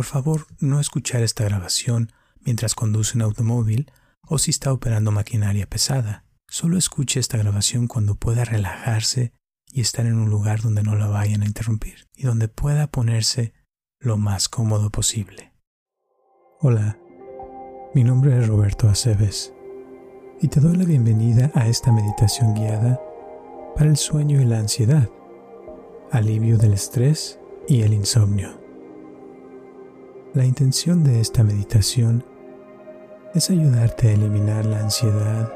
Por favor, no escuchar esta grabación mientras conduce un automóvil o si está operando maquinaria pesada. Solo escuche esta grabación cuando pueda relajarse y estar en un lugar donde no la vayan a interrumpir y donde pueda ponerse lo más cómodo posible. Hola, mi nombre es Roberto Aceves y te doy la bienvenida a esta meditación guiada para el sueño y la ansiedad, alivio del estrés y el insomnio. La intención de esta meditación es ayudarte a eliminar la ansiedad,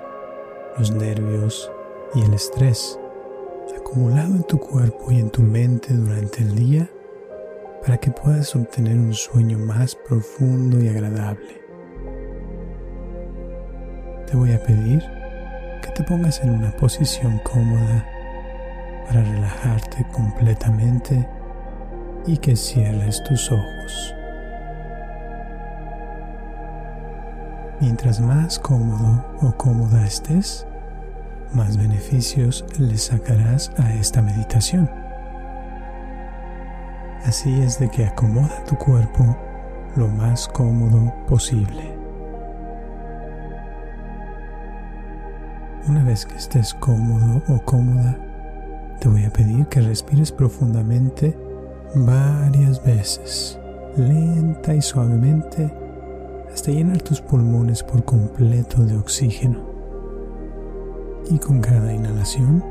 los nervios y el estrés acumulado en tu cuerpo y en tu mente durante el día para que puedas obtener un sueño más profundo y agradable. Te voy a pedir que te pongas en una posición cómoda para relajarte completamente y que cierres tus ojos. Mientras más cómodo o cómoda estés, más beneficios le sacarás a esta meditación. Así es de que acomoda tu cuerpo lo más cómodo posible. Una vez que estés cómodo o cómoda, te voy a pedir que respires profundamente varias veces, lenta y suavemente, hasta llenar tus pulmones por completo de oxígeno y con cada inhalación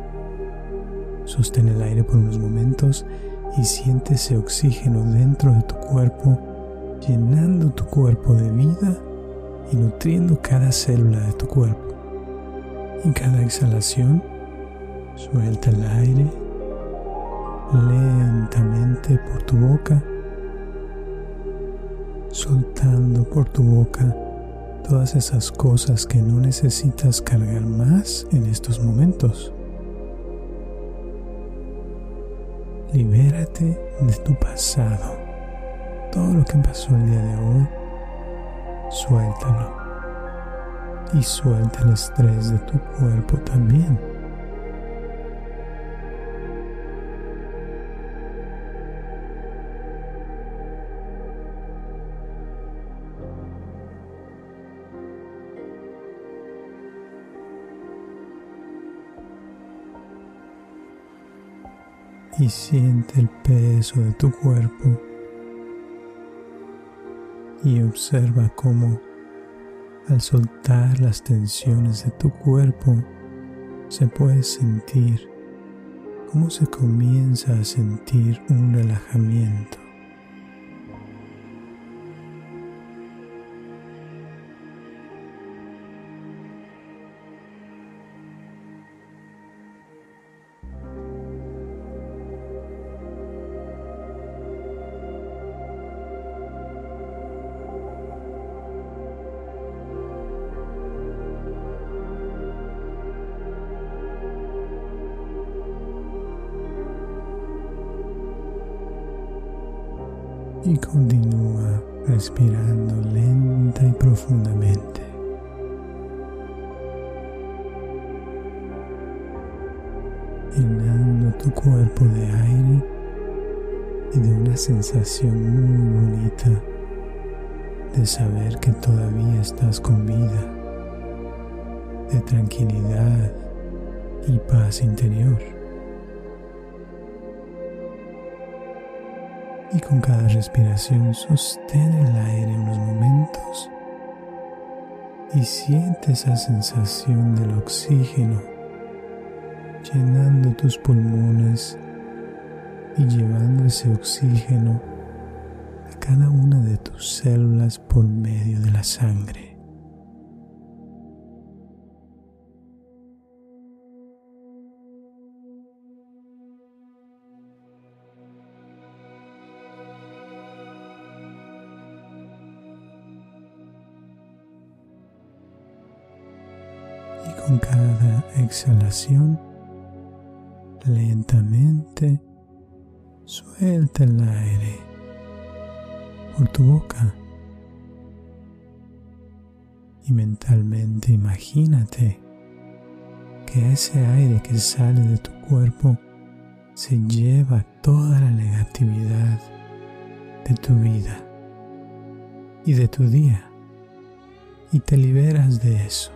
sostén el aire por unos momentos y siente ese oxígeno dentro de tu cuerpo, llenando tu cuerpo de vida y nutriendo cada célula de tu cuerpo. Y cada exhalación, suelta el aire lentamente por tu boca, soltando por tu boca todas esas cosas que no necesitas cargar más en estos momentos. Libérate de tu pasado. Todo lo que pasó el día de hoy, suéltalo. Y suelta el estrés de tu cuerpo también. Y siente el peso de tu cuerpo y observa cómo al soltar las tensiones de tu cuerpo se puede sentir cómo se comienza a sentir un relajamiento. Continúa respirando lenta y profundamente. Llenando tu cuerpo de aire y de una sensación muy bonita de saber que todavía estás con vida, de tranquilidad y paz interior. Y con cada respiración sostén el aire unos momentos y siente esa sensación del oxígeno llenando tus pulmones y llevando ese oxígeno a cada una de tus células por medio de la sangre. Exhalación, lentamente suelta el aire por tu boca. Y mentalmente imagínate que ese aire que sale de tu cuerpo se lleva toda la negatividad de tu vida y de tu día y te liberas de eso,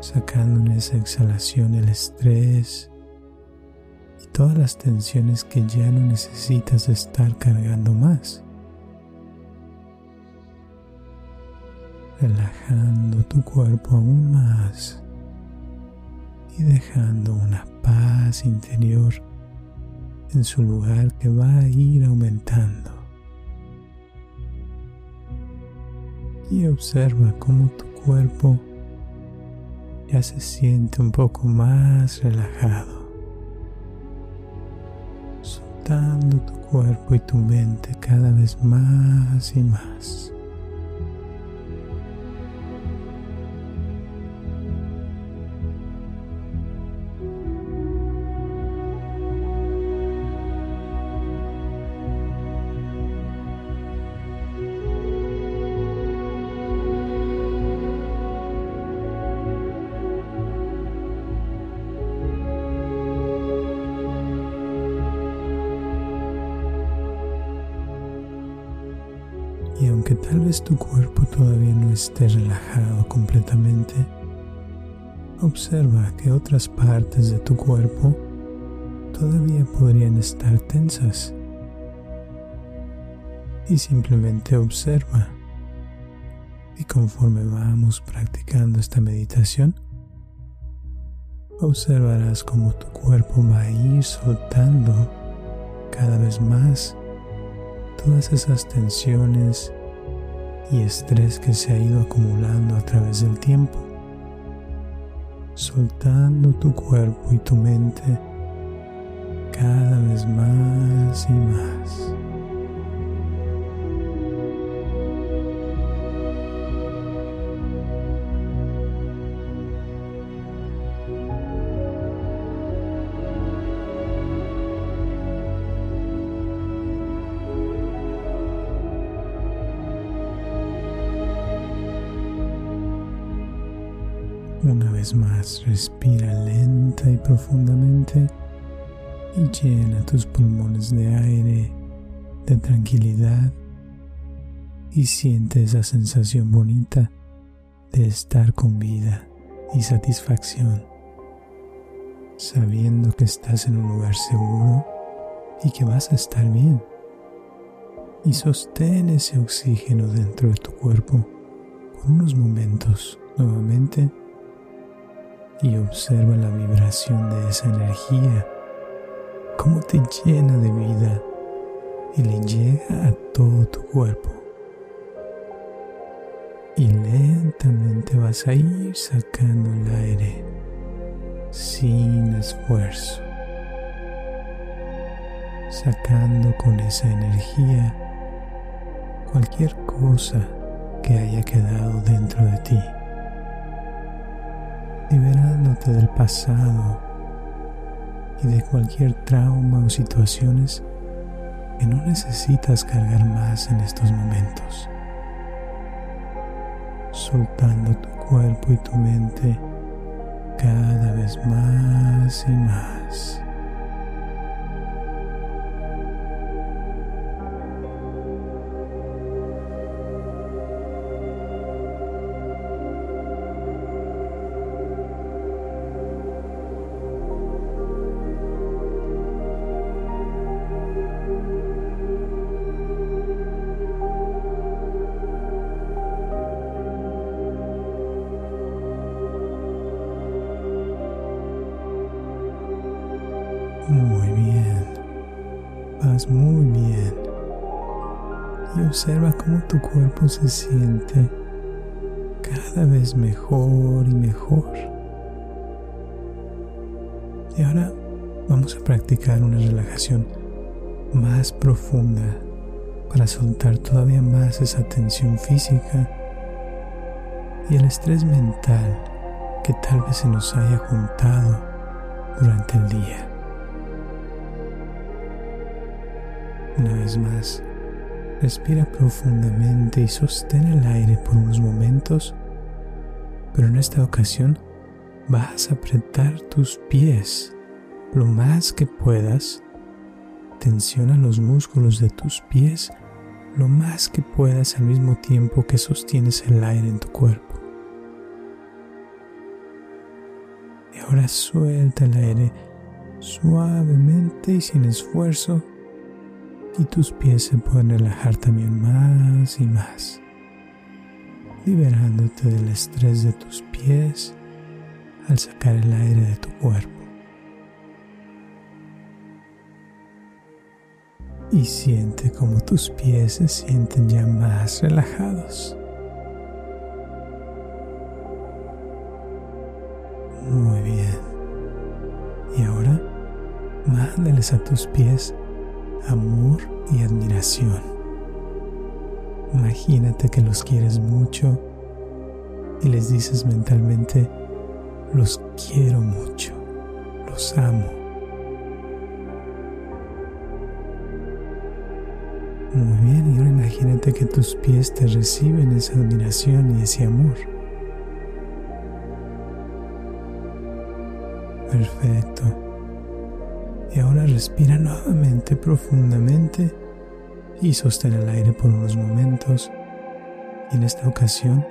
sacando en esa exhalación el estrés y todas las tensiones que ya no necesitas estar cargando más. relajando tu cuerpo aún más y dejando una paz interior en su lugar que va a ir aumentando. Y observa cómo tu cuerpo ya se siente un poco más relajado, soltando tu cuerpo y tu mente cada vez más y más. Tu cuerpo todavía no esté relajado completamente, observa que otras partes de tu cuerpo todavía podrían estar tensas. Y simplemente observa. Y conforme vamos practicando esta meditación, observarás cómo tu cuerpo va a ir soltando cada vez más todas esas tensiones y estrés que se ha ido acumulando a través del tiempo, soltando tu cuerpo y tu mente cada vez más y más. Más, respira lenta y profundamente y llena tus pulmones de aire, de tranquilidad y siente esa sensación bonita de estar con vida y satisfacción, sabiendo que estás en un lugar seguro y que vas a estar bien. Y sostén ese oxígeno dentro de tu cuerpo por unos momentos nuevamente y observa la vibración de esa energía, cómo te llena de vida y le llega a todo tu cuerpo. Y lentamente vas a ir sacando el aire sin esfuerzo, sacando con esa energía cualquier cosa que haya quedado dentro de ti liberándote del pasado y de cualquier trauma o situaciones que no necesitas cargar más en estos momentos. Soltando tu cuerpo y tu mente cada vez más y más. Cómo tu cuerpo se siente cada vez mejor y mejor. Y ahora vamos a practicar una relajación más profunda para soltar todavía más esa tensión física y el estrés mental que tal vez se nos haya juntado durante el día. Una vez más, respira profundamente y sostén el aire por unos momentos, pero en esta ocasión vas a apretar tus pies lo más que puedas. Tensiona los músculos de tus pies lo más que puedas al mismo tiempo que sostienes el aire en tu cuerpo. Y ahora suelta el aire suavemente y sin esfuerzo y tus pies se pueden relajar también más y más, liberándote del estrés de tus pies al sacar el aire de tu cuerpo. Y siente como tus pies se sienten ya más relajados. Muy bien. Y ahora mándales a tus pies amor y admiración. Imagínate que los quieres mucho y les dices mentalmente, los quiero mucho, los amo. Muy bien, y ahora imagínate que tus pies te reciben esa admiración y ese amor. Perfecto. Ahora respira nuevamente profundamente y sostén el aire por unos momentos. Y en esta ocasión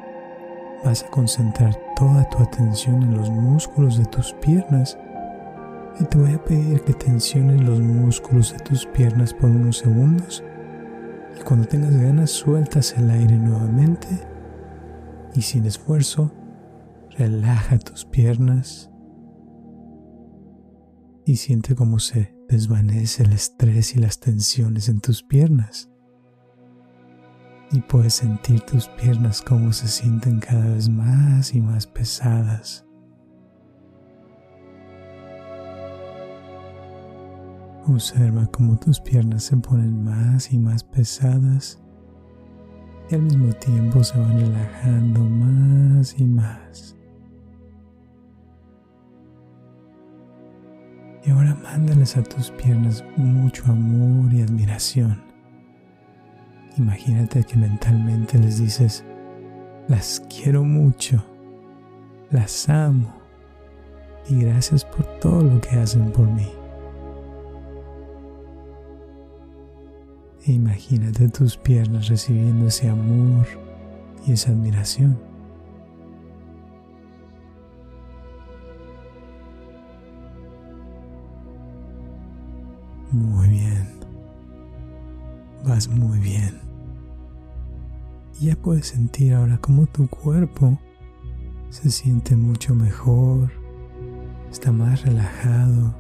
vas a concentrar toda tu atención en los músculos de tus piernas. Y te voy a pedir que tensiones los músculos de tus piernas por unos segundos. Y cuando tengas ganas sueltas el aire nuevamente. Y sin esfuerzo relaja tus piernas y siente cómo se desvanece el estrés y las tensiones en tus piernas. Y puedes sentir tus piernas cómo se sienten cada vez más y más pesadas. Observa cómo tus piernas se ponen más y más pesadas y al mismo tiempo se van relajando más y más. Y ahora mándales a tus piernas mucho amor y admiración. Imagínate que mentalmente les dices, las quiero mucho, las amo y gracias por todo lo que hacen por mí. E imagínate tus piernas recibiendo ese amor y esa admiración. Muy bien. Vas muy bien. Ya puedes sentir ahora cómo tu cuerpo se siente mucho mejor, está más relajado,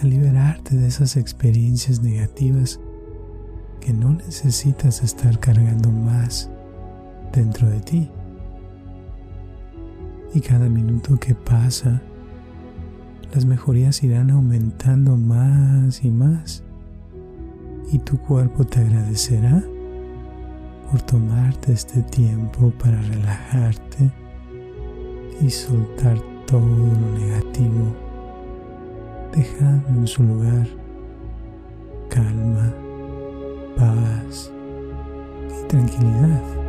a liberarte de esas experiencias negativas que no necesitas estar cargando más dentro de ti. Y cada minuto que pasa, las mejorías irán aumentando más y más y tu cuerpo te agradecerá por tomarte este tiempo para relajarte y soltar todo lo negativo, dejando en su lugar calma, paz y tranquilidad.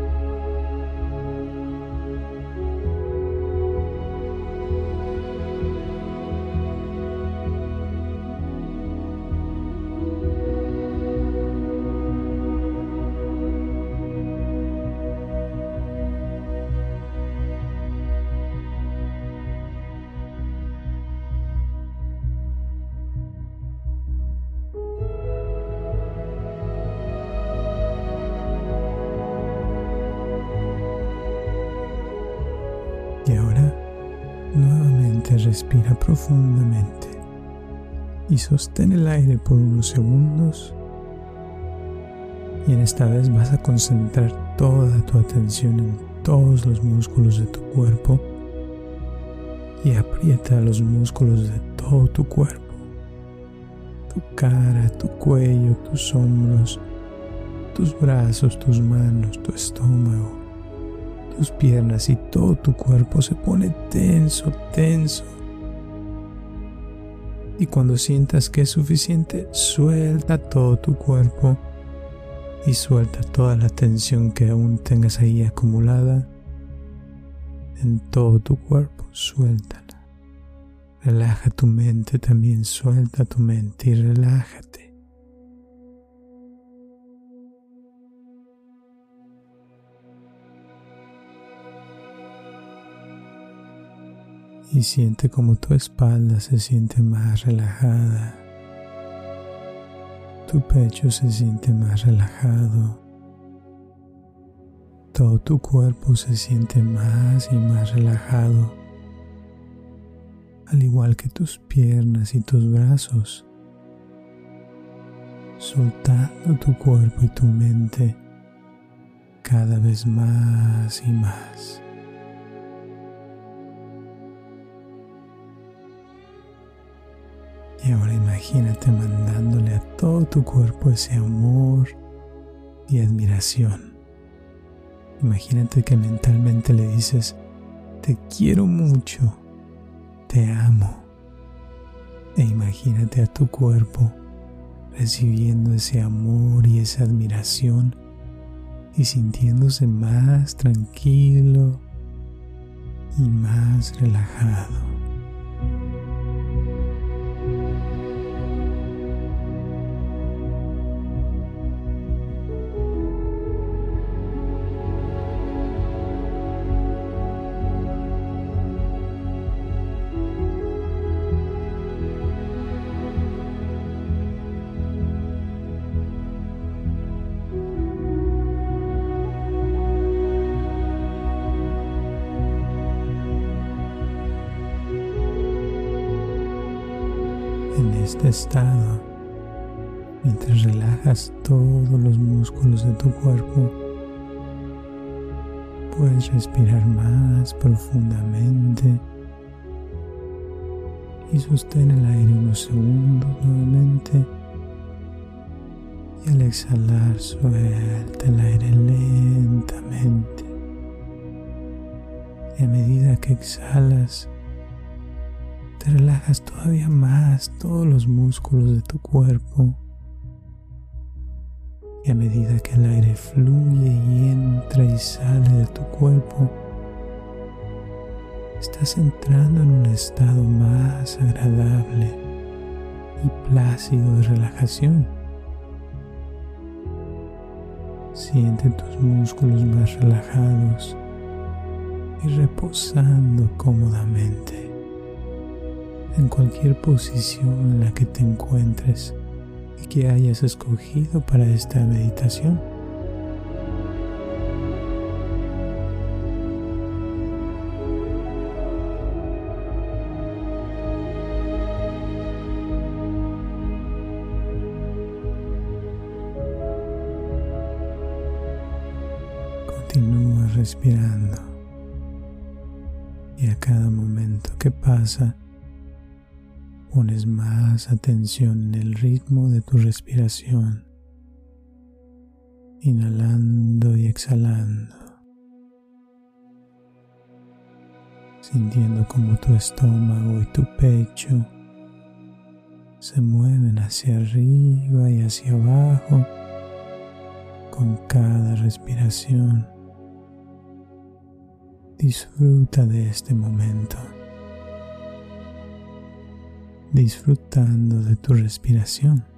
Sostén el aire por unos segundos. Y en esta vez vas a concentrar toda tu atención en todos los músculos de tu cuerpo y aprieta los músculos de todo tu cuerpo. Tu cara, tu cuello, tus hombros, tus brazos, tus manos, tu estómago, tus piernas y todo tu cuerpo se pone tenso, tenso y cuando sientas que es suficiente, suelta todo tu cuerpo y suelta toda la tensión que aún tengas ahí acumulada en todo tu cuerpo, suéltala. Relaja tu mente también, suelta tu mente y relájate. Y siente como tu espalda se siente más relajada. Tu pecho se siente más relajado. Todo tu cuerpo se siente más y más relajado, al igual que tus piernas y tus brazos, soltando tu cuerpo y tu mente cada vez más y más. Y ahora imagínate mandándole a todo tu cuerpo ese amor y admiración. Imagínate que mentalmente le dices, te quiero mucho, te amo. E imagínate a tu cuerpo recibiendo ese amor y esa admiración y sintiéndose más tranquilo y más relajado. Estado, mientras relajas todos los músculos de tu cuerpo, puedes respirar más profundamente y sostén el aire unos segundos nuevamente. Y al exhalar suelta el aire lentamente. Y a medida que exhalas, te relajas todavía más todos los músculos de tu cuerpo. Y a medida que el aire fluye y entra y sale de tu cuerpo, estás entrando en un estado más agradable y plácido de relajación. Siente tus músculos más relajados y reposando cómodamente en cualquier posición en la que te encuentres y que hayas escogido para esta meditación. Continúa respirando y a cada momento que pasa pones más atención en el ritmo de tu respiración, inhalando y exhalando, sintiendo como tu estómago y tu pecho se mueven hacia arriba y hacia abajo con cada respiración. Disfruta de este momento disfrutando de tu respiración.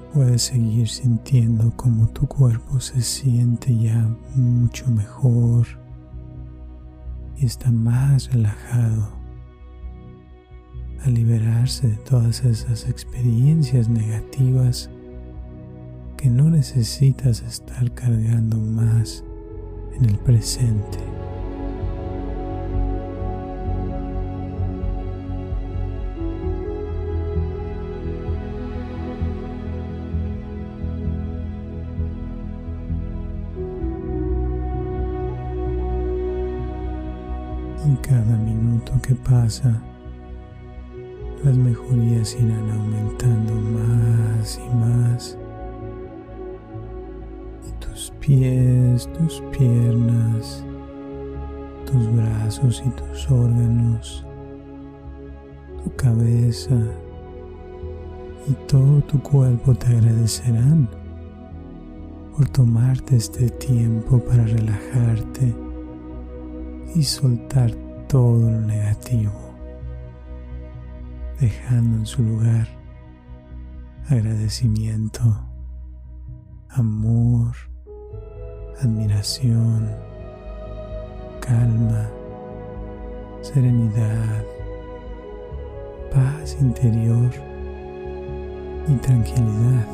Puedes seguir sintiendo como tu cuerpo se siente ya mucho mejor y está más relajado al liberarse de todas esas experiencias negativas que no necesitas estar cargando más en el presente. Pasa, las mejorías irán aumentando más y más. Y tus pies, tus piernas tus brazos y tus órganos, tu cabeza y todo tu cuerpo te agradecerán por tomarte este tiempo para relajarte y soltar todo lo negativo, dejando en su lugar agradecimiento, amor, admiración, calma, serenidad, paz interior y tranquilidad.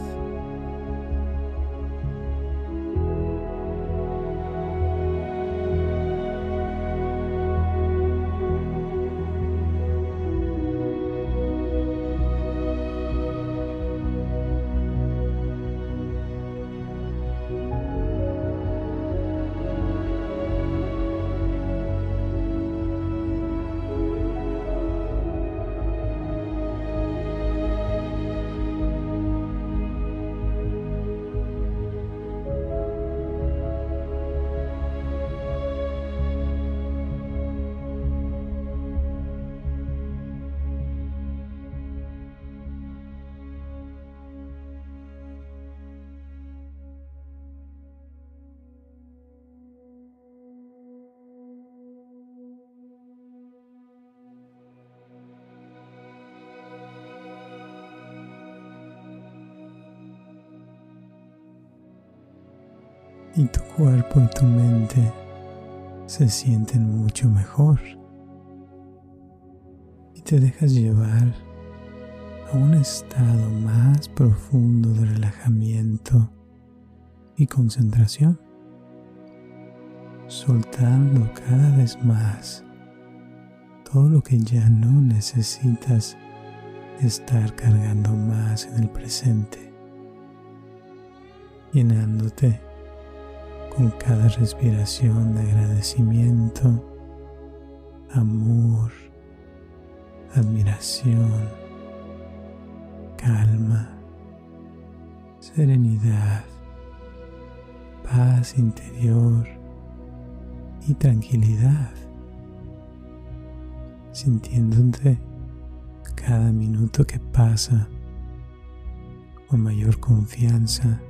Se sienten mucho mejor. Y te dejas llevar a un estado más profundo de relajamiento y concentración, soltando cada vez más todo lo que ya no necesitas estar cargando más en el presente, llenándote con cada respiración de agradecimiento, amor, admiración, calma, serenidad, paz interior y tranquilidad, sintiéndote cada minuto que pasa con mayor confianza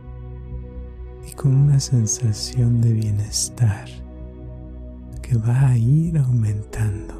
y con una sensación de bienestar que va a ir aumentando.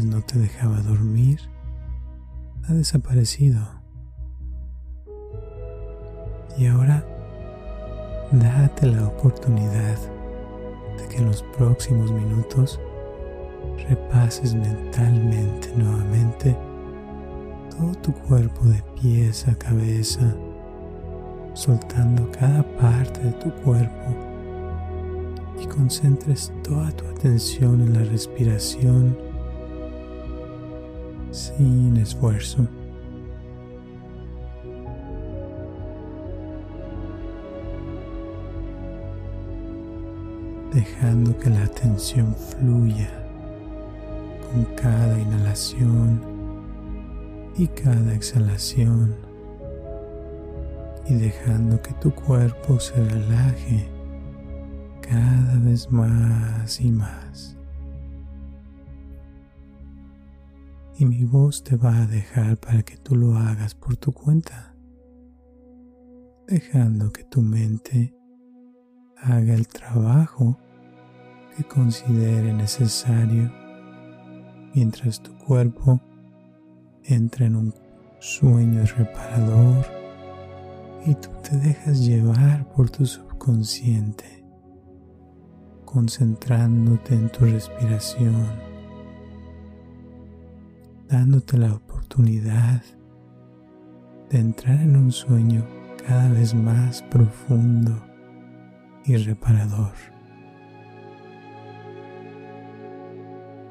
No te dejaba dormir ha desaparecido. Y ahora date la oportunidad de que en los próximos minutos repases mentalmente nuevamente todo tu cuerpo de pies a cabeza soltando cada parte de tu cuerpo y concentres toda tu atención en la respiración sin esfuerzo. dejando que la atención fluya con cada inhalación y cada exhalación y dejando que tu cuerpo se relaje cada vez más y más. Y mi voz te va a dejar para que tú lo hagas por tu cuenta, dejando que tu mente haga el trabajo que considere necesario mientras tu cuerpo entra en un sueño reparador y tú te dejas llevar por tu subconsciente, concentrándote en tu respiración, dándote la oportunidad de entrar en un sueño cada vez más profundo y reparador.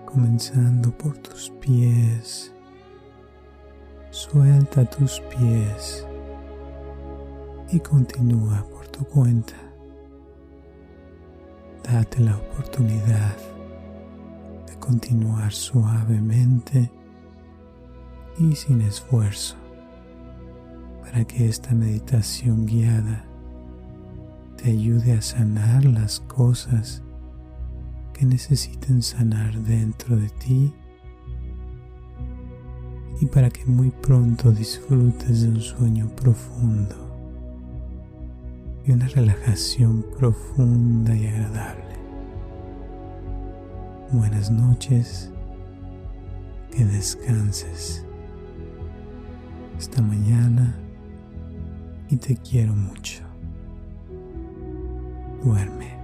Comenzando por tus pies, suelta tus pies y continúa por tu cuenta. Date la oportunidad de continuar suavemente y sin esfuerzo para que esta meditación guiada te ayude a sanar las cosas que necesiten sanar dentro de ti y para que muy pronto disfrutes de un sueño profundo y una relajación profunda y agradable. Buenas noches, que descanses. Esta mañana y te quiero mucho. Duerme.